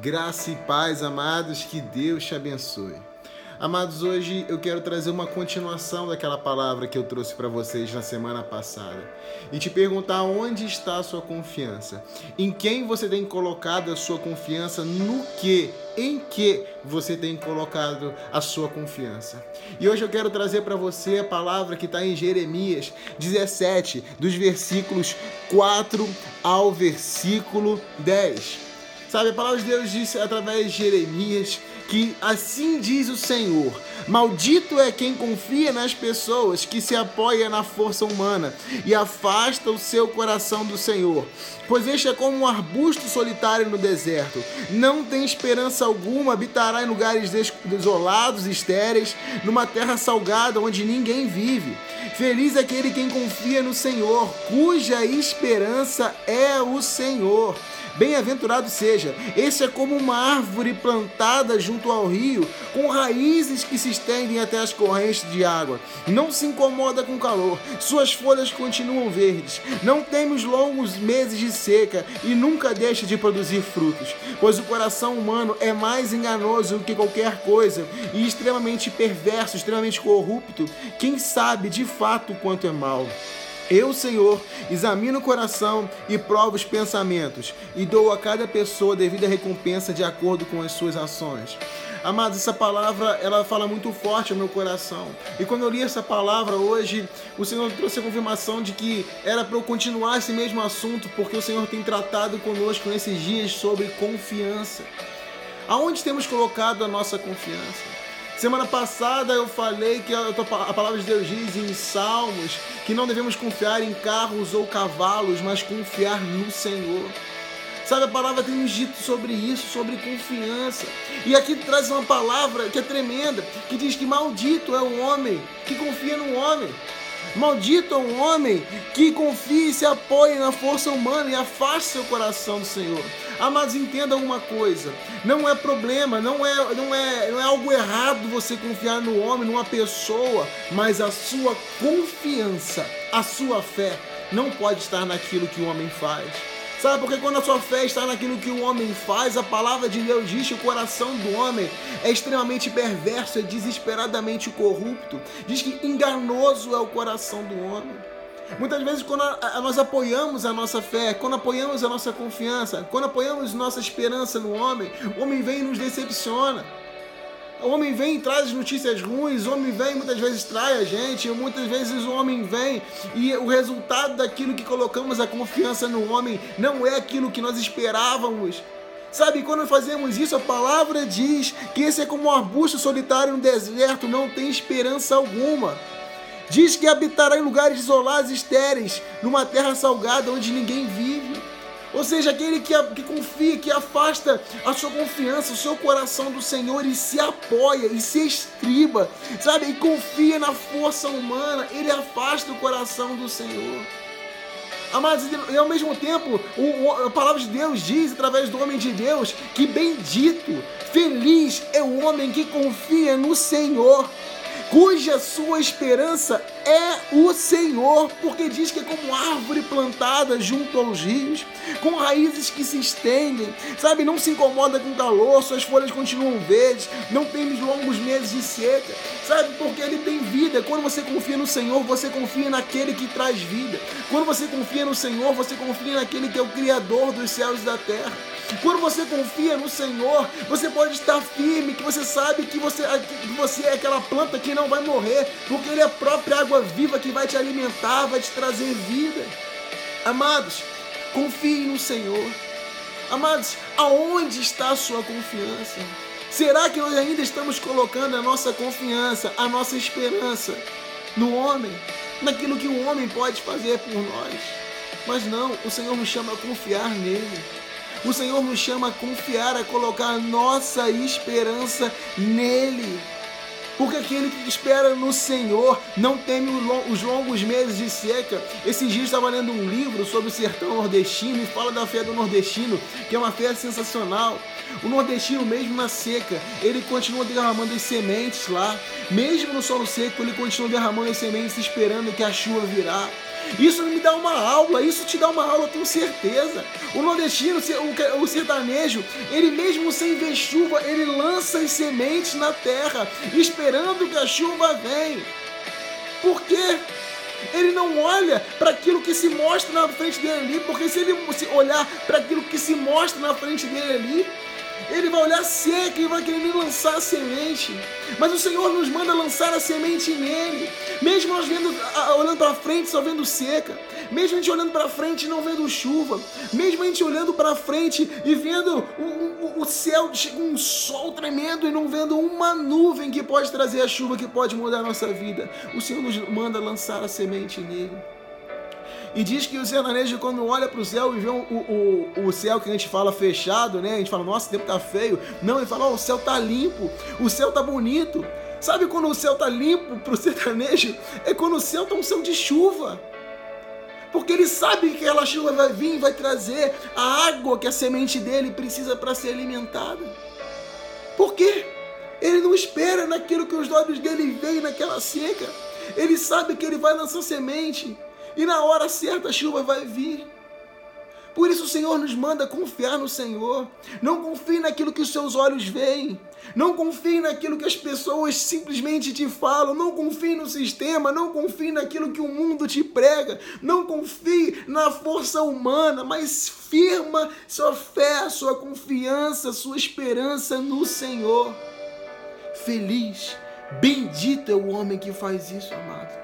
Graça e paz, amados, que Deus te abençoe. Amados, hoje eu quero trazer uma continuação daquela palavra que eu trouxe para vocês na semana passada e te perguntar onde está a sua confiança, em quem você tem colocado a sua confiança, no que, em que você tem colocado a sua confiança. E hoje eu quero trazer para você a palavra que está em Jeremias 17, dos versículos 4 ao versículo 10. Sabe, a palavra de Deus disse através de Jeremias que assim diz o Senhor: Maldito é quem confia nas pessoas, que se apoia na força humana e afasta o seu coração do Senhor. Pois este é como um arbusto solitário no deserto. Não tem esperança alguma, habitará em lugares desolados estéreis, numa terra salgada onde ninguém vive. Feliz é aquele quem confia no Senhor, cuja esperança é o Senhor. Bem-aventurado seja, esse é como uma árvore plantada junto ao rio, com raízes que se estendem até as correntes de água. Não se incomoda com o calor, suas folhas continuam verdes. Não teme os longos meses de seca e nunca deixa de produzir frutos, pois o coração humano é mais enganoso do que qualquer coisa e extremamente perverso, extremamente corrupto. Quem sabe de fato quanto é mal? Eu, Senhor, examino o coração e provo os pensamentos, e dou a cada pessoa devida recompensa de acordo com as suas ações. Amados, essa palavra ela fala muito forte ao meu coração. E quando eu li essa palavra hoje, o Senhor trouxe a confirmação de que era para eu continuar esse mesmo assunto, porque o Senhor tem tratado conosco nesses dias sobre confiança. Aonde temos colocado a nossa confiança? Semana passada eu falei que a, palavra de Deus diz em Salmos que não devemos confiar em carros ou cavalos, mas confiar no Senhor. Sabe, a palavra tem nos dito sobre isso, sobre confiança. E aqui traz uma palavra que é tremenda, que diz que maldito é o homem que confia no homem. Maldito é um homem que confia e se apoia na força humana e afaste seu coração do Senhor. Amados, entenda uma coisa: não é problema, não é, não, é, não é algo errado você confiar no homem, numa pessoa, mas a sua confiança, a sua fé, não pode estar naquilo que o homem faz. Sabe, porque quando a sua fé está naquilo que o homem faz, a palavra de Deus diz que o coração do homem é extremamente perverso, é desesperadamente corrupto. Diz que enganoso é o coração do homem. Muitas vezes, quando nós apoiamos a nossa fé, quando apoiamos a nossa confiança, quando apoiamos nossa esperança no homem, o homem vem e nos decepciona. O homem vem e traz notícias ruins, o homem vem e muitas vezes trai a gente, muitas vezes o homem vem e o resultado daquilo que colocamos a confiança no homem não é aquilo que nós esperávamos. Sabe, quando fazemos isso, a palavra diz que esse é como um arbusto solitário no deserto, não tem esperança alguma. Diz que habitará em lugares isolados e estéreis, numa terra salgada onde ninguém vive. Ou seja, aquele que, que confia, que afasta a sua confiança, o seu coração do Senhor e se apoia e se estriba, sabe? E confia na força humana, ele afasta o coração do Senhor. Amados, e ao mesmo tempo, a palavra de Deus diz, através do homem de Deus, que bendito, feliz é o homem que confia no Senhor cuja sua esperança é o Senhor, porque diz que é como árvore plantada junto aos rios, com raízes que se estendem, sabe? Não se incomoda com calor, suas folhas continuam verdes, não tem longos meses de seca, sabe? Porque ele tem vida. Quando você confia no Senhor, você confia naquele que traz vida. Quando você confia no Senhor, você confia naquele que é o Criador dos céus e da terra. Quando você confia no Senhor, você pode estar firme, que você sabe que você, que você é aquela planta que não vai morrer, porque Ele é a própria água viva que vai te alimentar, vai te trazer vida. Amados, confie no Senhor. Amados, aonde está a sua confiança? Será que nós ainda estamos colocando a nossa confiança, a nossa esperança no homem, naquilo que o homem pode fazer por nós? Mas não, o Senhor nos chama a confiar nele. O Senhor nos chama a confiar, a colocar a nossa esperança nele. Porque aquele que espera no Senhor não teme os longos meses de seca. Esses dias estava lendo um livro sobre o sertão nordestino e fala da fé do nordestino, que é uma fé sensacional. O nordestino, mesmo na seca, ele continua derramando as sementes lá. Mesmo no solo seco, ele continua derramando as sementes esperando que a chuva virá. Isso me dá uma aula, isso te dá uma aula, eu tenho certeza. O nordestino, o sertanejo, ele mesmo sem ver chuva, ele lança as sementes na terra, esperando que a chuva venha. Por quê? Ele não olha para aquilo que se mostra na frente dele ali, porque se ele olhar para aquilo que se mostra na frente dele ali, ele vai olhar seca e vai querer lançar a semente. Mas o Senhor nos manda lançar a semente nele. Mesmo nós vendo, olhando para frente, só vendo seca. Mesmo a gente olhando para frente e não vendo chuva. Mesmo a gente olhando para frente e vendo o, o, o céu, um sol tremendo e não vendo uma nuvem que pode trazer a chuva, que pode mudar a nossa vida. O Senhor nos manda lançar a semente nele. E diz que o sertanejo, quando olha para o céu e vê o, o, o céu que a gente fala fechado, né? A gente fala, nossa, o tempo tá feio. Não, ele fala, oh, o céu tá limpo, o céu tá bonito. Sabe quando o céu tá limpo para o sertanejo? É quando o céu tá um céu de chuva. Porque ele sabe que aquela chuva vai vir e vai trazer a água que a semente dele precisa para ser alimentada. Por quê? Ele não espera naquilo que os olhos dele veem naquela seca. Ele sabe que ele vai lançar semente e na hora certa a chuva vai vir. Por isso o Senhor nos manda confiar no Senhor. Não confie naquilo que os seus olhos veem. Não confie naquilo que as pessoas simplesmente te falam. Não confie no sistema. Não confie naquilo que o mundo te prega. Não confie na força humana, mas firma sua fé, sua confiança, sua esperança no Senhor. Feliz, bendito é o homem que faz isso, amado.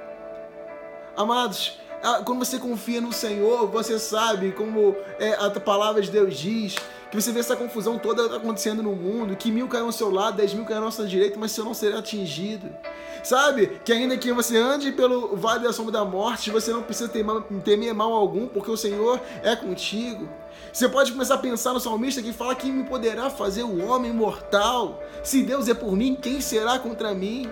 Amados, quando você confia no Senhor, você sabe como é, a palavra de Deus diz, que você vê essa confusão toda acontecendo no mundo, que mil caem ao seu lado, dez mil caem à nossa direita, mas você não será atingido. Sabe? Que ainda que você ande pelo vale da sombra da morte, você não precisa temer, mal algum, porque o Senhor é contigo. Você pode começar a pensar no salmista que fala que me poderá fazer o homem mortal. Se Deus é por mim, quem será contra mim?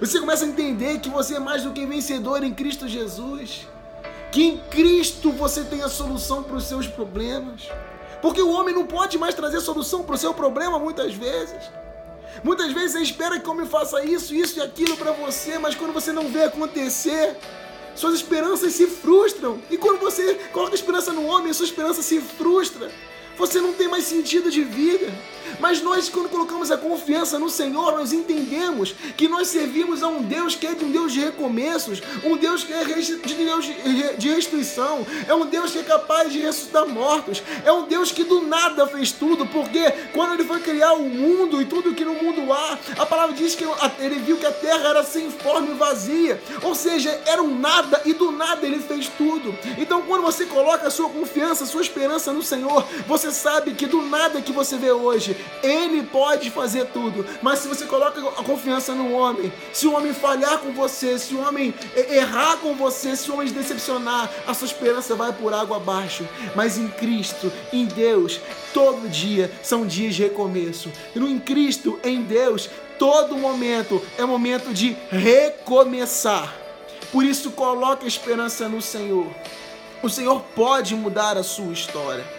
Você começa a entender que você é mais do que vencedor em Cristo Jesus. Que em Cristo você tem a solução para os seus problemas. Porque o homem não pode mais trazer solução para o seu problema muitas vezes. Muitas vezes você espera que o homem faça isso, isso e aquilo para você, mas quando você não vê acontecer, suas esperanças se frustram. E quando você coloca esperança no homem, sua esperança se frustra. Você não tem mais sentido de vida. Mas nós, quando colocamos a confiança no Senhor, nós entendemos que nós servimos a um Deus que é de um Deus de recomeços, um Deus que é de Deus de restituição, é um Deus que é capaz de ressuscitar mortos, é um Deus que do nada fez tudo, porque quando ele foi criar o mundo e tudo que no mundo há, a palavra diz que ele viu que a terra era sem forma e vazia, ou seja, era um nada e do nada ele fez tudo. Então, quando você coloca a sua confiança, a sua esperança no Senhor, você sabe que do nada que você vê hoje, ele pode fazer tudo, mas se você coloca a confiança no homem, se o homem falhar com você, se o homem errar com você, se o homem decepcionar, a sua esperança vai por água abaixo. Mas em Cristo, em Deus, todo dia são dias de recomeço. E em Cristo, em Deus, todo momento é momento de recomeçar. Por isso, coloque a esperança no Senhor. O Senhor pode mudar a sua história.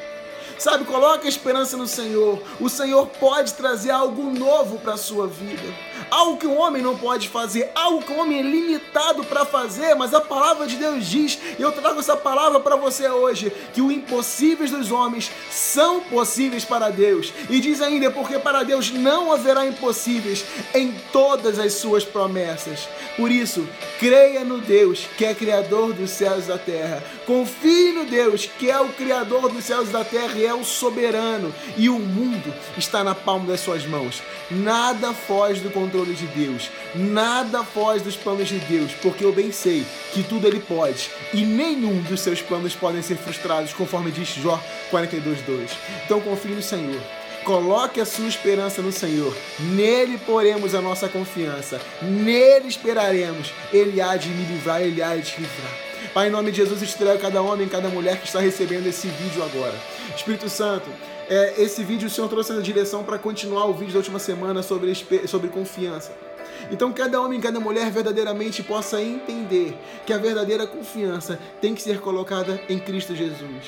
Sabe, coloque a esperança no Senhor. O Senhor pode trazer algo novo para a sua vida. Algo que o homem não pode fazer, algo que o homem é limitado para fazer, mas a palavra de Deus diz, e eu trago essa palavra para você hoje, que os impossíveis dos homens são possíveis para Deus. E diz ainda, porque para Deus não haverá impossíveis em todas as suas promessas. Por isso, creia no Deus que é criador dos céus e da terra. Confie no Deus que é o criador dos céus e da terra é o soberano e o mundo está na palma das suas mãos. Nada foge do controle de Deus, nada foge dos planos de Deus, porque eu bem sei que tudo ele pode e nenhum dos seus planos podem ser frustrados, conforme diz Jó 42:2. Então confie no Senhor. Coloque a sua esperança no Senhor. Nele poremos a nossa confiança. Nele esperaremos. Ele há de me livrar, ele há de te livrar. Pai, em nome de Jesus, estreia cada homem, cada mulher que está recebendo esse vídeo agora. Espírito Santo, é, esse vídeo o Senhor trouxe a direção para continuar o vídeo da última semana sobre, sobre confiança. Então, cada homem, cada mulher verdadeiramente possa entender que a verdadeira confiança tem que ser colocada em Cristo Jesus.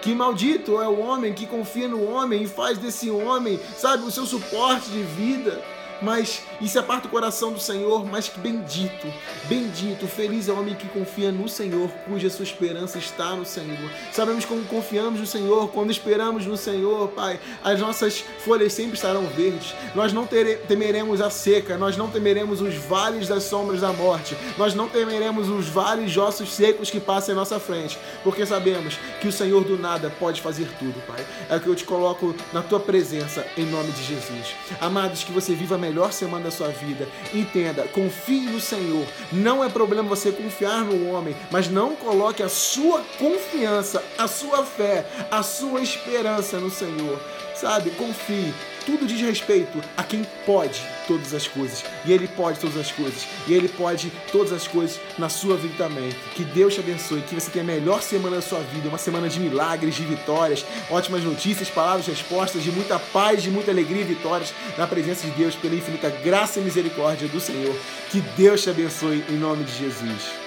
Que maldito é o homem que confia no homem e faz desse homem, sabe, o seu suporte de vida mas se aparta o coração do Senhor, mas que bendito, bendito, feliz é o homem que confia no Senhor, cuja sua esperança está no Senhor. Sabemos como confiamos no Senhor, quando esperamos no Senhor, Pai, as nossas folhas sempre estarão verdes. Nós não temeremos a seca, nós não temeremos os vales das sombras da morte, nós não temeremos os vales ossos secos que passam em nossa frente, porque sabemos que o Senhor do nada pode fazer tudo, Pai. É o que eu te coloco na tua presença, em nome de Jesus. Amados, que você viva a melhor semana da sua vida. Entenda, confie no Senhor. Não é problema você confiar no homem, mas não coloque a sua confiança, a sua fé, a sua esperança no Senhor. Sabe? Confie tudo diz respeito a quem pode todas as coisas. E Ele pode todas as coisas. E Ele pode todas as coisas na sua vida também. Que Deus te abençoe. Que você tenha a melhor semana da sua vida. Uma semana de milagres, de vitórias, ótimas notícias, palavras, respostas, de muita paz, de muita alegria e vitórias na presença de Deus, pela infinita graça e misericórdia do Senhor. Que Deus te abençoe em nome de Jesus.